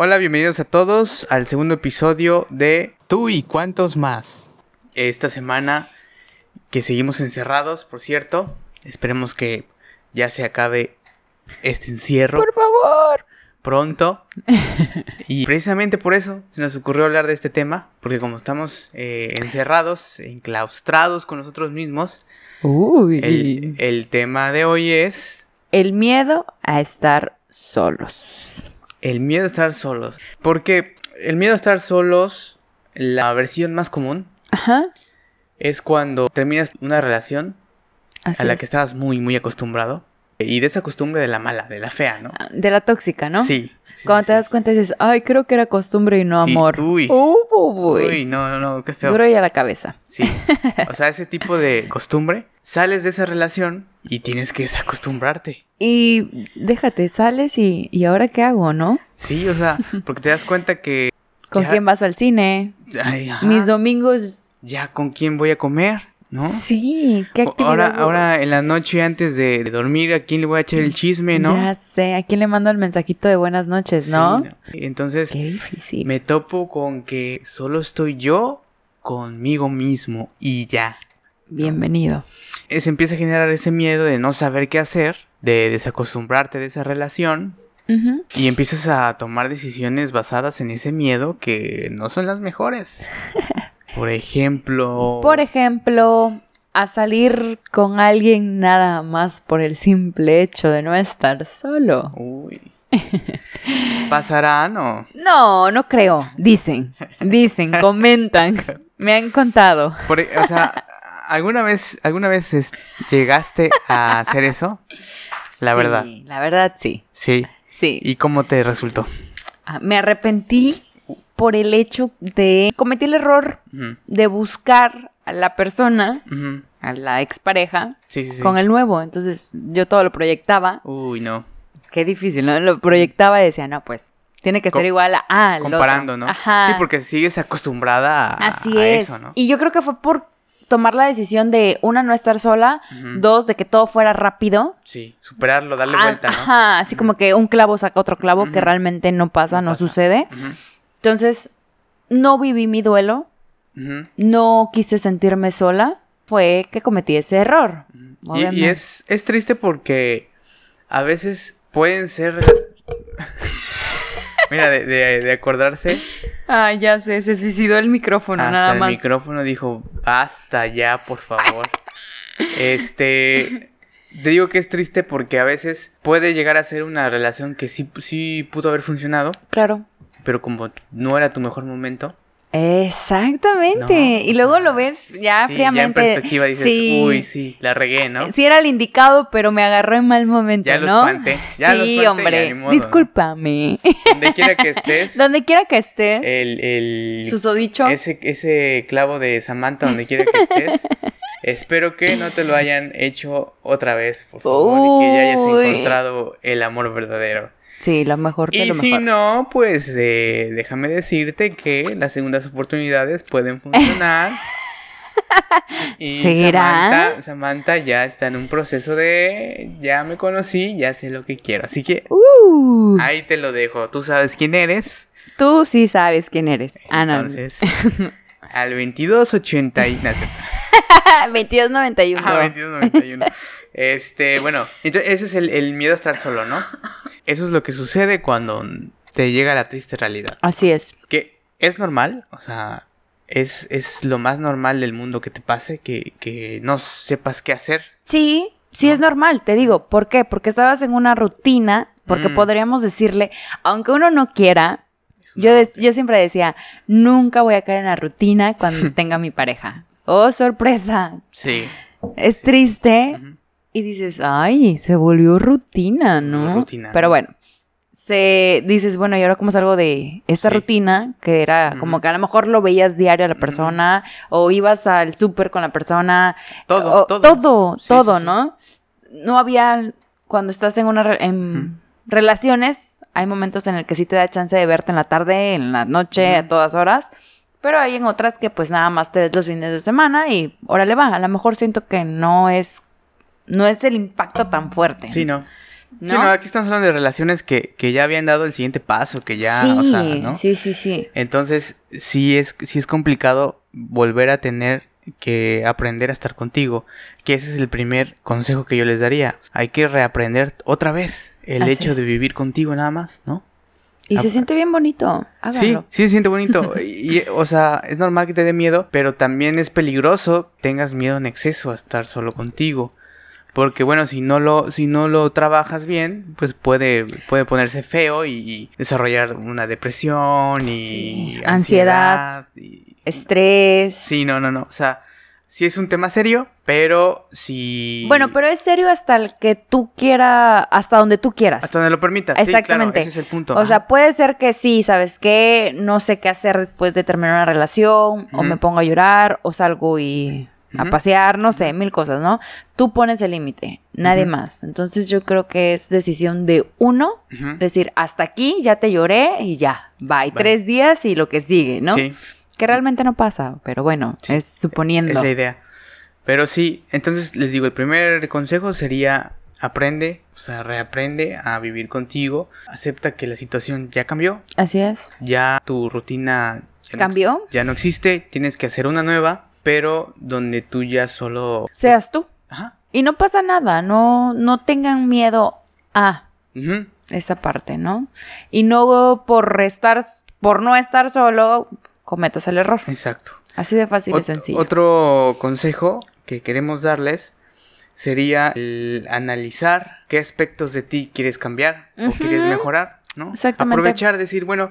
Hola, bienvenidos a todos al segundo episodio de Tú y cuántos más. Esta semana que seguimos encerrados, por cierto, esperemos que ya se acabe este encierro Por favor. pronto. y precisamente por eso se nos ocurrió hablar de este tema, porque como estamos eh, encerrados, enclaustrados con nosotros mismos, Uy. el, el tema de hoy es El miedo a estar solos. El miedo a estar solos. Porque el miedo a estar solos, la versión más común, Ajá. es cuando terminas una relación Así a la es. que estabas muy, muy acostumbrado. Y de esa costumbre de la mala, de la fea, ¿no? Ah, De la tóxica, ¿no? Sí. Cuando te das cuenta dices, ay, creo que era costumbre y no Y- amor. uy. Uy. Uy, no, no, no, qué feo. Duro y a la cabeza. Sí. O sea, ese tipo de costumbre, sales de esa relación y tienes que desacostumbrarte. Y déjate, sales y, ¿y ahora qué hago, no? Sí, o sea, porque te das cuenta que. ¿Con ya- quién vas al cine? ay, Mis domingos. Ya con quién voy a comer, ¿no? Sí, ¿qué actividad? Ahora, ahora en la noche antes de de dormir, ¿a quién le voy a echar el chisme, no? Ya sé, ¿a quién le mando el mensajito de buenas noches, no? Sí, Entonces, Qué difícil. me topo con que solo estoy yo conmigo mismo y ya. Bienvenido. Se empieza a generar ese miedo de no saber qué hacer, de desacostumbrarte de esa relación y empiezas a tomar decisiones basadas en ese miedo que no son las mejores. Por ejemplo... Por ejemplo, a salir con alguien nada más por el simple hecho de no estar solo. Uy. ¿Pasará? No. No, no creo. Dicen, dicen, comentan. Me han contado. Por e- o sea, ¿alguna vez, alguna vez es- llegaste a hacer eso? La Sí, verdad. La verdad, sí. Sí. Sí. ¿Y cómo te resultó? Ah, Me arrepentí por el hecho de cometí el error de buscar a la persona, a la expareja, Sí, sí, sí. con el nuevo. Entonces yo todo lo proyectaba. Uy, no. Qué difícil, ¿no? Lo proyectaba y decía, no, pues, tiene que Co- ser igual a ah, al otro". Comparando, ¿no? Ajá. Sí, porque sigues acostumbrada a, Así a es. eso, ¿no? Y yo creo que fue por tomar la decisión de, una, no estar sola, dos, de que todo fuera rápido. Sí, superarlo, darle Ah, vuelta, ¿no? Ajá, así como que un clavo saca otro clavo, que realmente no pasa, No no, pasa. sucede. Entonces, no viví mi duelo, no quise sentirme sola, fue que cometí ese error. Y, es, es triste porque a veces pueden ser... Mira, de, de- de acordarse, Ah, ya sé, se suicidó el micrófono, hasta el micrófono dijo, basta ya, por favor. Este... Te digo que es triste porque a veces puede llegar a ser una relación que sí, sí pudo haber funcionado, Claro. Pero como no era tu mejor momento, Exactamente. No, y luego sea, lo ves ya sí, fríamente. Ya en perspectiva dices, sí, uy, sí, la regué, ¿no? Sí era el indicado, pero me agarró en mal momento, Ya lo ¿no? espanté, ya lo sí, espanté, ya hombre. ¿no? Discúlpame. Donde quiera que estés, Donde quiera que estés, el, el, susodicho. ese, ese clavo de Samantha, donde quiera que estés, espero que no te lo hayan hecho otra vez, por favor, y que ya hayas encontrado el amor verdadero. Sí, lo mejor de Y lo si mejor. no, pues eh, déjame decirte que las segundas oportunidades pueden funcionar. Y ¿Será? Samantha, Samantha ya está en un proceso de ya me conocí, ya sé lo que quiero. Así que Uh, ahí te lo dejo. Tú sabes quién eres. tú sí sabes quién eres. Ah, no. Entonces, al 2280 y no, es cierto. 2291. Ah, 2291. Este, bueno, entonces ese es el, el miedo a estar solo, ¿no? Eso es lo que sucede cuando te llega la triste realidad. Así es. Que es normal, o sea, es, es lo más normal del mundo que te pase, que, que no sepas qué hacer. Sí, sí ¿No? es normal, te digo. ¿Por qué? Porque estabas en una rutina, porque Mm. podríamos decirle, aunque uno no quiera, yo, de- yo siempre decía, nunca voy a caer en la rutina cuando tenga mi pareja. Oh, sorpresa. Sí. Es triste. Y dices, ay, se volvió rutina, ¿no? Rutina, Pero ¿no? bueno, se dices, bueno, ¿y ahora cómo salgo de esta Sí. rutina? Que era como que a lo mejor lo veías diario a la persona, o ibas al súper con la persona, Todo, o- todo. todo, Sí, todo, sí. ¿no? No había, cuando estás en una en relaciones, hay momentos en el que sí te da chance de verte en la tarde, en la noche, a todas horas. Pero hay en otras que pues nada más te ves los fines de semana y órale va. A lo mejor siento que no es, no es el impacto tan fuerte. Sí, no. ¿no? Sí, no, aquí estamos hablando de relaciones que, que ya habían dado el siguiente paso, que ya, sí, o sea, ¿no? sí, sí, sí. Entonces, sí es, sí es complicado volver a tener que aprender a estar contigo. Que ese es el primer consejo que yo les daría. Hay que reaprender otra vez el Así hecho de es. vivir contigo nada más, ¿no? Y se Ah, siente bien bonito. Sí, Háganlo. sí se siente bonito. y, o sea, es normal que te dé miedo, pero también es peligroso que tengas miedo en exceso a estar solo contigo. Porque bueno, si no lo, si no lo trabajas bien, pues puede, puede ponerse feo y, y desarrollar una depresión y Sí, ansiedad. y- Estrés. sí, no, no, no. O sea, sí es un tema serio, pero si Bueno, pero es serio hasta el que tú quieras, hasta donde tú quieras. hasta donde lo permitas. Sí, claro, Exactamente. ese es el punto. O sea, puede ser que sí, ¿sabes qué? No sé qué hacer después de terminar una relación, o me pongo a llorar, o salgo y a pasear, no sé, mil cosas, ¿no? Tú pones el límite, nadie más. Entonces yo creo que es decisión de uno, decir, hasta aquí, ya te lloré y ya, bye. Bye. Tres días y lo que sigue, ¿no? Sí. Que realmente no pasa, pero bueno, Sí, es suponiendo. Es la idea. Pero sí, entonces les digo, el primer consejo sería aprende, o sea, reaprende a vivir contigo, acepta que la situación ya cambió, Así es. ya tu rutina ya ¿Cambió? ya no existe, tienes que hacer una nueva, pero donde tú ya solo... Seas tú. Ajá. Y no pasa nada, no, no tengan miedo a esa parte, ¿no? Y no por estar, por no estar solo, cometas el error. Exacto. Así de fácil y sencillo. Otro consejo que queremos darles sería el analizar qué aspectos de ti quieres cambiar o quieres mejorar, ¿no? Exactamente. Aprovechar, decir, bueno,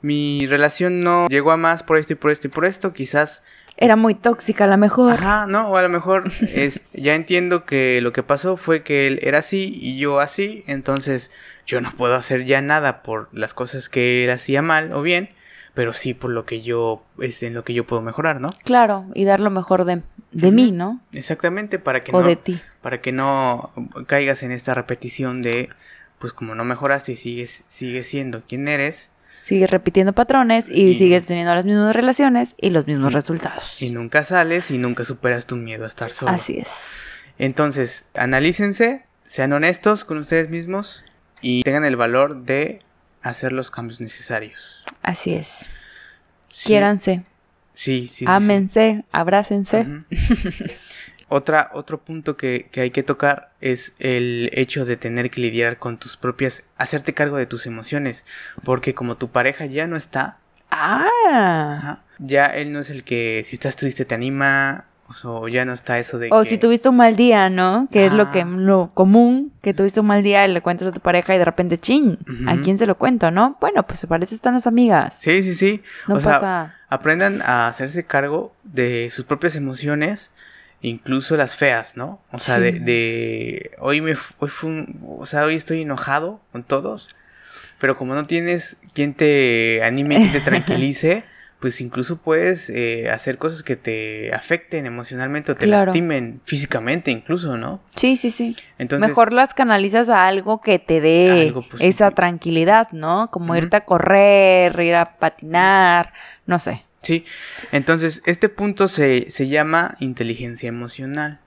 mi relación no llegó a más por esto y por esto y por esto, quizás, Era muy tóxica, a lo mejor. ajá, ¿no? O a lo mejor es, ya entiendo que lo que pasó fue que él era así y yo así, entonces yo no puedo hacer ya nada por las cosas que él hacía mal o bien, pero sí por lo que yo, es en lo que yo puedo mejorar, ¿no? Claro, y dar lo mejor de, de mí, ¿no? Exactamente, para que O no, de ti. para que no caigas en esta repetición de, pues como no mejoraste y sigues, sigues siendo quien eres Sigues repitiendo patrones y, Y- sigues teniendo las mismas relaciones y los mismos resultados. y nunca sales y nunca superas tu miedo a estar solo. Así es. Entonces, analícense, sean honestos con ustedes mismos y tengan el valor de hacer los cambios necesarios. Así es. Sí, Quiéranse, Sí, sí, ámense, abrácense. Otra, otro punto que, que hay que tocar es el hecho de tener que lidiar con tus propias, hacerte cargo de tus emociones, porque como tu pareja ya no está, Ah. ya él no es el que si estás triste te anima, o so- ya no está eso de O que- si tuviste un mal día, ¿no? Que es lo que lo común, que tuviste un mal día y le cuentas a tu pareja y de repente, chin, ¿a quién se lo cuento, no? Bueno, pues para eso están las amigas. Sí, sí, sí. No o sea, aprendan a hacerse cargo de sus propias emociones, incluso las feas, ¿no? O sea, de, Sí. de hoy me hoy fue un- o sea, hoy estoy enojado con todos, pero como no tienes quien te anime, quien te tranquilice, pues incluso puedes eh, hacer cosas que te afecten emocionalmente o te Claro. lastimen físicamente incluso, ¿no? Sí, sí, sí. Entonces, Mejor las canalizas a algo que te dé esa tranquilidad, ¿no? Como irte a correr, ir a patinar, no sé. Sí, entonces este punto se, se llama inteligencia emocional.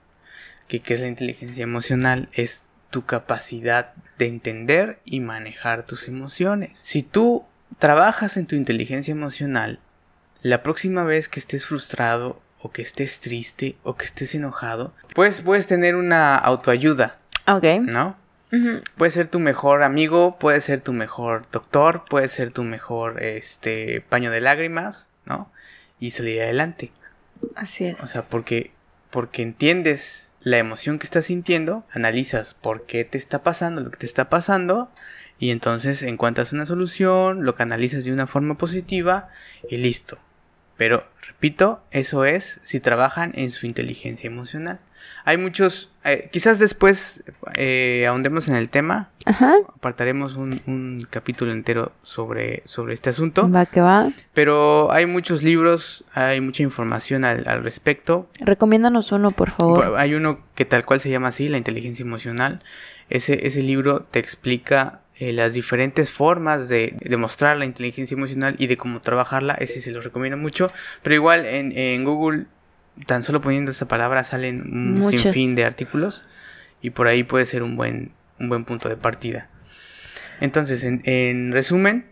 ¿Qué, ¿Qué es la inteligencia emocional? Es tu capacidad de entender y manejar tus emociones. Si tú trabajas en tu inteligencia emocional, la próxima vez que estés frustrado o que estés triste o que estés enojado, pues puedes tener una autoayuda, Ok. ¿no? Puede ser tu mejor amigo, puede ser tu mejor doctor, puede ser tu mejor este paño de lágrimas, ¿no? Y salir adelante. Así es. O sea, porque porque entiendes la emoción que estás sintiendo, analizas por qué te está pasando lo que te está pasando y entonces encuentras una solución, lo canalizas de una forma positiva y listo. Pero repito, eso es si trabajan en su inteligencia emocional. Hay muchos, eh, quizás después eh, ahondemos en el tema, Ajá. apartaremos un, un capítulo entero sobre, sobre este asunto. Va que va. Pero hay muchos libros, hay mucha información al, al respecto. Recomiéndanos uno, por favor. Hay uno que tal cual se llama así, la inteligencia emocional. Ese, ese libro te explica eh, las diferentes formas de demostrar la inteligencia emocional y de cómo trabajarla. Ese se lo recomiendo mucho. Pero igual en, en Google, tan solo poniendo esa palabra, salen un Muchos. sinfín de artículos. Y por ahí puede ser un buen, un buen punto de partida. Entonces, en, en resumen,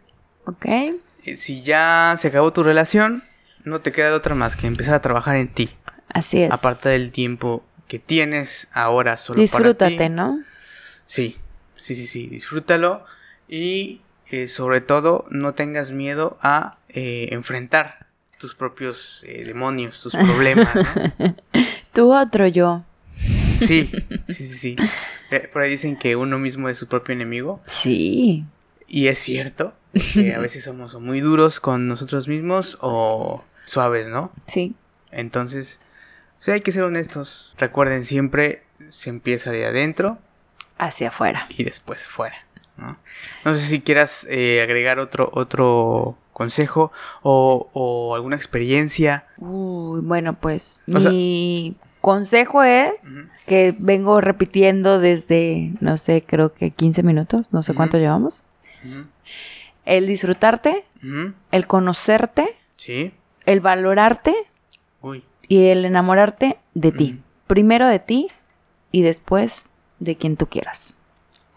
Ok. eh, si ya se acabó tu relación, no te queda de otra más que empezar a trabajar en ti. Así es. Aparte del tiempo que tienes ahora solo Disfrútate, para ti. ¿no? Sí, sí, sí, sí, disfrútalo y eh, sobre todo no tengas miedo a eh, enfrentar tus propios eh, demonios, tus problemas, ¿no? Tú otro yo. Sí, sí, sí, sí. Eh, por ahí dicen que uno mismo es su propio enemigo Sí. y es cierto, que a veces somos o muy duros con nosotros mismos o suaves, ¿no? Sí. Entonces, sí hay que ser honestos. Recuerden siempre, se empieza de adentro Hacia afuera. y después afuera. ¿no? No sé si quieras eh, agregar otro, otro consejo o, o alguna experiencia. Uy, bueno, pues O sea- mi consejo es que vengo repitiendo desde, no sé, creo que 15 minutos, no sé cuánto llevamos. El disfrutarte, el conocerte, Sí. el valorarte Uy. y el enamorarte de ti. Primero de ti y después de quien tú quieras.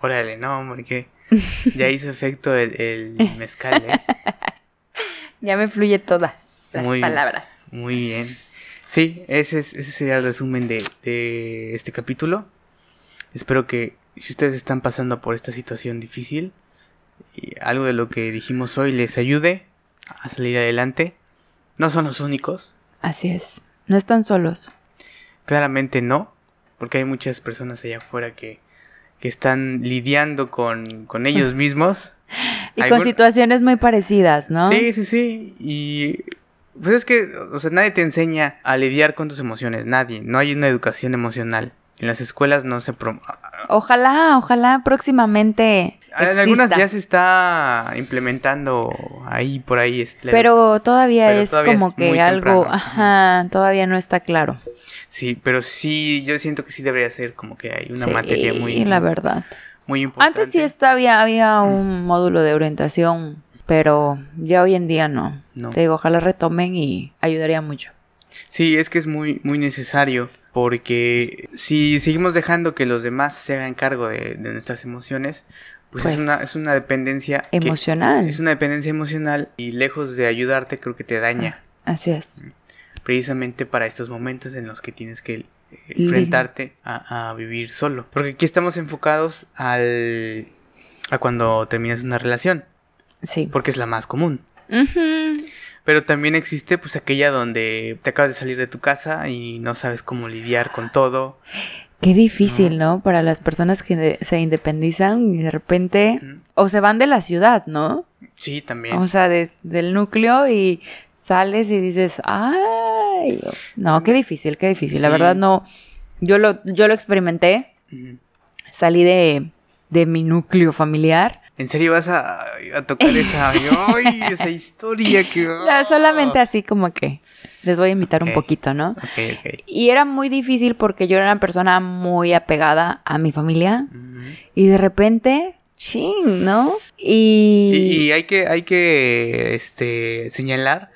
Órale, no, hombre, que ya hizo efecto el, el mezcal, ¿eh? Ya me fluye toda las Muy- palabras. Muy bien. Sí, ese, es- ese sería el resumen de, de este capítulo. Espero que si ustedes están pasando por esta situación difícil, y algo de lo que dijimos hoy les ayude a salir adelante. No son los únicos, Así es. No están solos. claramente no, porque hay muchas personas allá afuera que, que están lidiando con, con ellos mismos. Y Algún- con situaciones muy parecidas, ¿no? Sí, sí, sí. Y pues es que, o sea, nadie te enseña a lidiar con tus emociones, nadie. No hay una educación emocional. En las escuelas no se prom- Ojalá, ojalá próximamente. En algunas ya se está implementando ahí por ahí. es la edu- Pero todavía Pero es todavía como es que algo, temprano. ajá, todavía no está claro. Sí, pero sí, yo siento que sí debería ser como que hay una sí, materia muy, la verdad. Muy importante. Antes sí estaba, había, había un módulo de orientación, pero ya hoy en día no. No. Te digo, ojalá retomen y ayudaría mucho. Sí, es que es muy, muy necesario porque si seguimos dejando que los demás se hagan cargo de, de nuestras emociones, pues, es, Pues, una, es una dependencia que- Emocional. es una dependencia emocional y lejos de ayudarte creo que te daña Así es. precisamente para estos momentos en los que tienes que enfrentarte a, a vivir solo. Porque aquí estamos enfocados al, a cuando terminas una relación, Sí. porque es la más común. Pero también existe pues aquella donde te acabas de salir de tu casa y no sabes cómo lidiar con todo. Qué difícil, ¿no? Para las personas que se independizan y de repente o se van de la ciudad, ¿no? Sí, también. O sea, des- del núcleo y sales y dices, no, qué difícil, qué difícil. La verdad no, yo lo, yo lo experimenté, salí de, de mi núcleo familiar. ¿En serio vas a, a tocar esa, ay, esa historia que... Ya, Solamente así como que les voy a invitar un poquito, ¿no? Ok, ok. Y era muy difícil porque yo era una persona muy apegada a mi familia y de repente, ching, ¿no? Y, Y, y hay que, hay que este, señalar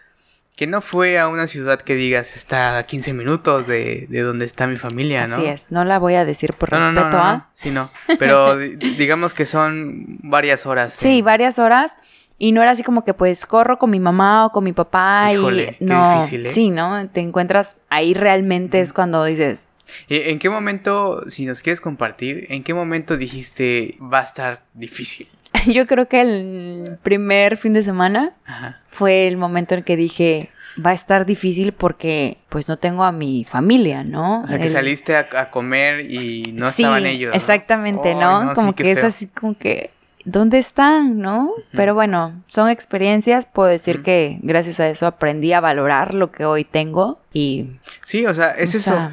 que no fue a una ciudad que digas está a 15 minutos de, de donde está mi familia, ¿no? así es, no la voy a decir por No, no, respeto no, no, a... no, sí, no. Pero di- digamos que son varias horas. Sí, varias horas. Y no era así como que pues corro con mi mamá o con mi papá Híjole, y qué no, difícil, ¿eh? sí, ¿no? Te encuentras ahí realmente es cuando dices, ¿Y ¿En qué momento, si nos quieres compartir, en qué momento dijiste va a estar difícil? yo creo que el primer fin de semana Ajá. fue el momento en que dije, va a estar difícil porque pues no tengo a mi familia, ¿no? O sea, que El- saliste a, a comer y no sí, estaban ellos. ¿no? Exactamente, ¿no? como que es así como que, ¿dónde están, no? Pero bueno, son experiencias, puedo decir que gracias a eso aprendí a valorar lo que hoy tengo y... Sí, o sea, es o eso.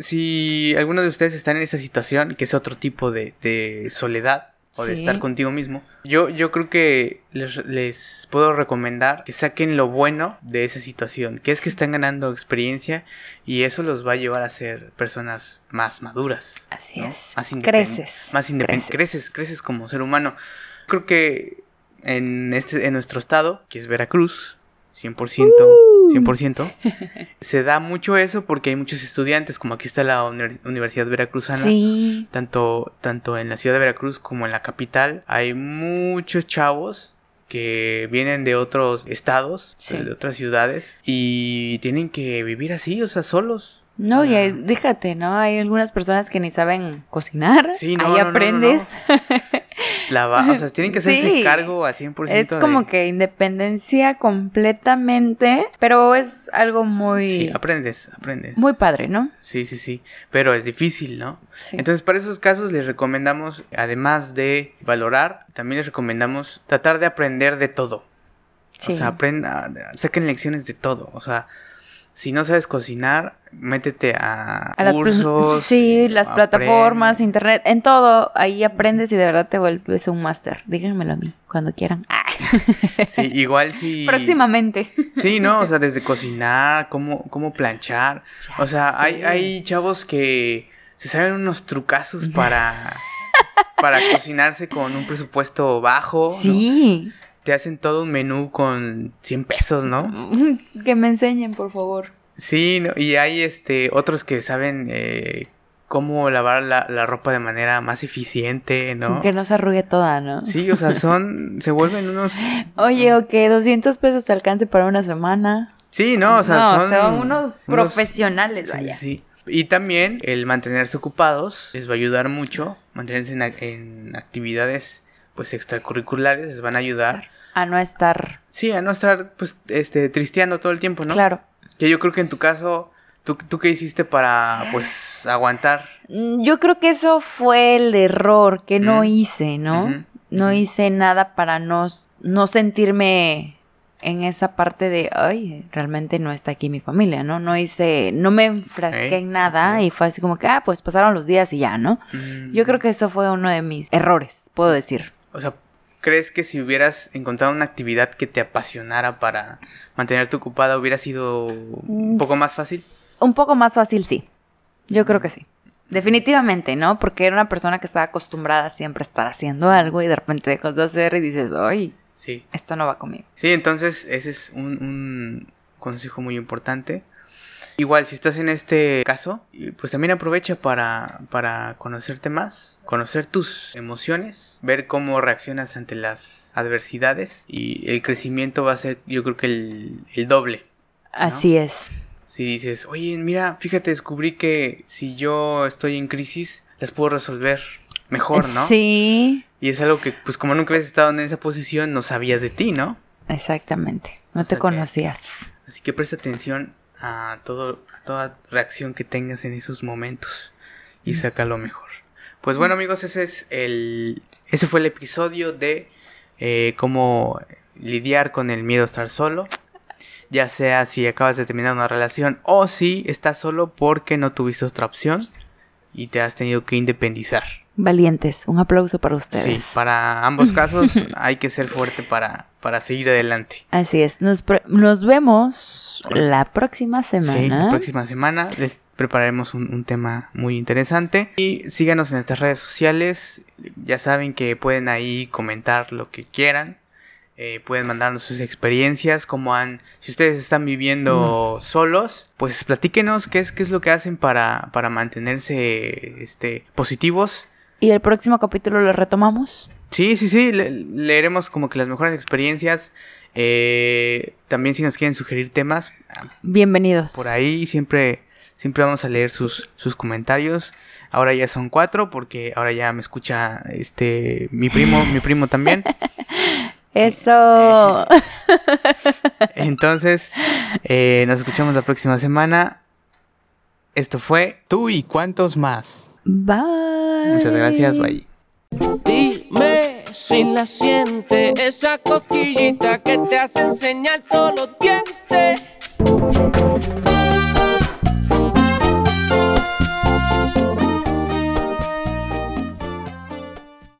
si alguno de ustedes está en esa situación, que es otro tipo de, de soledad o de Sí. estar contigo mismo, yo, yo creo que les, les puedo recomendar que saquen lo bueno de esa situación, que es que están ganando experiencia y eso los va a llevar a ser personas más maduras. Así ¿no? es. Más Creces. Más independientes. Creces. Creces, creces como ser humano. Creo que en, este, en nuestro estado, que es Veracruz, 100%, 100%. Se da mucho eso porque hay muchos estudiantes, como aquí está la Univers- Universidad Veracruzana, Sí. tanto, tanto en la ciudad de Veracruz como en la capital, hay muchos chavos que vienen de otros estados, Sí. de otras ciudades, y tienen que vivir así, o sea, solos. No, y hay- déjate, ¿no? Hay algunas personas que ni saben cocinar. Sí, no, Ahí no, no, no, aprendes. La va- o sea, tienen que hacerse Sí. cargo al 100%. Es como de- que independencia completamente, pero es algo muy, Sí, aprendes, aprendes. muy padre, ¿no? Sí, sí, sí, pero es difícil, ¿no? Sí. Entonces, para esos casos les recomendamos, además de valorar, también les recomendamos tratar de aprender de todo. Sí. O sea, aprenda, saquen lecciones de todo. O sea, si no sabes cocinar, métete a, A las cursos. sí, eh, las aprende. plataformas, internet, en todo, ahí aprendes y de verdad te vuelves un máster. Díganmelo a mí, cuando quieran. Ah. Sí, igual si... Próximamente. Sí, ¿no? O sea, desde cocinar, cómo, cómo planchar. O sea, hay, hay chavos que se saben unos trucazos para, para cocinarse con un presupuesto bajo. ¿no? Sí. Te hacen todo un menú con 100 pesos, ¿no? Que me enseñen, por favor. Sí, ¿no? y hay este otros que saben eh, cómo lavar la, la ropa de manera más eficiente, ¿no? Que no se arrugue toda, ¿no? Sí, o sea, son, se vuelven unos... Oye, o que 200 pesos te alcance para una semana. Sí, no, o sea, No, son... son unos unos- profesionales, Sí, vaya. sí. Y también el mantenerse ocupados les va a ayudar mucho, mantenerse en, en actividades pues extracurriculares les van a ayudar. A no estar. Sí, a no estar pues este tristeando todo el tiempo, ¿no? Claro. Que yo creo que en tu caso, ¿tú, tú qué hiciste para pues aguantar? Mm, Yo creo que eso fue el error que no Mm. hice, ¿no? No hice nada para no, no sentirme en esa parte de, ay, realmente no está aquí mi familia, ¿no? No hice, no me enfrasqué en nada y fue así como que, ah, pues pasaron los días y ya, ¿no? Mm, Yo creo que eso fue uno de mis errores, puedo decir. O sea, ¿crees que si hubieras encontrado una actividad que te apasionara para mantenerte ocupada hubiera sido un Mm, poco más fácil? Un poco más fácil, sí. Yo creo que sí. Definitivamente, ¿no? Porque era una persona que estaba acostumbrada a siempre estar haciendo algo y de repente dejas de hacer y dices, ay, Sí. esto no va conmigo. Sí, entonces ese es un, un consejo muy importante. Igual, si estás en este caso, pues también aprovecha para, para conocerte más, conocer tus emociones, ver cómo reaccionas ante las adversidades y el crecimiento va a ser yo creo que el, el doble. Así es. Si dices, oye, mira, fíjate, descubrí que si yo estoy en crisis, las puedo resolver mejor, ¿no? Sí, Y es algo que, pues como nunca habías estado en esa posición, no sabías de ti, ¿no? exactamente. No O te que- conocías. Así que presta atención a, todo, a toda reacción que tengas en esos momentos y saca lo mejor. Pues bueno amigos, ese es el, ese fue el episodio de eh, cómo lidiar con el miedo a estar solo. Ya sea si acabas de terminar una relación o si estás solo porque no tuviste otra opción y te has tenido que independizar. Valientes. Un aplauso para ustedes. Sí, para ambos casos hay que ser fuerte para, para seguir adelante. Así es. Nos, nos vemos la próxima semana. Sí, la próxima semana les prepararemos un, un tema muy interesante. Y síganos en nuestras redes sociales. Ya saben que pueden ahí comentar lo que quieran. Eh, pueden mandarnos sus experiencias, como han, si ustedes están viviendo solos, pues platíquenos qué es, qué es lo que hacen para, para mantenerse este, positivos. Y el próximo capítulo lo retomamos. Sí, sí, sí, le- leeremos como que las mejores experiencias. Eh, también si nos quieren sugerir temas, Bienvenidos. por ahí siempre, siempre vamos a leer sus, sus comentarios. Ahora ya son cuatro porque ahora ya me escucha este mi primo, mi primo también. Eso. Entonces, eh, nos escuchamos la próxima semana. Esto fue Tú y cuántos más. Bye. Muchas gracias, bye. Dime si la siente esa coquillita que te hace enseñar todos los dientes.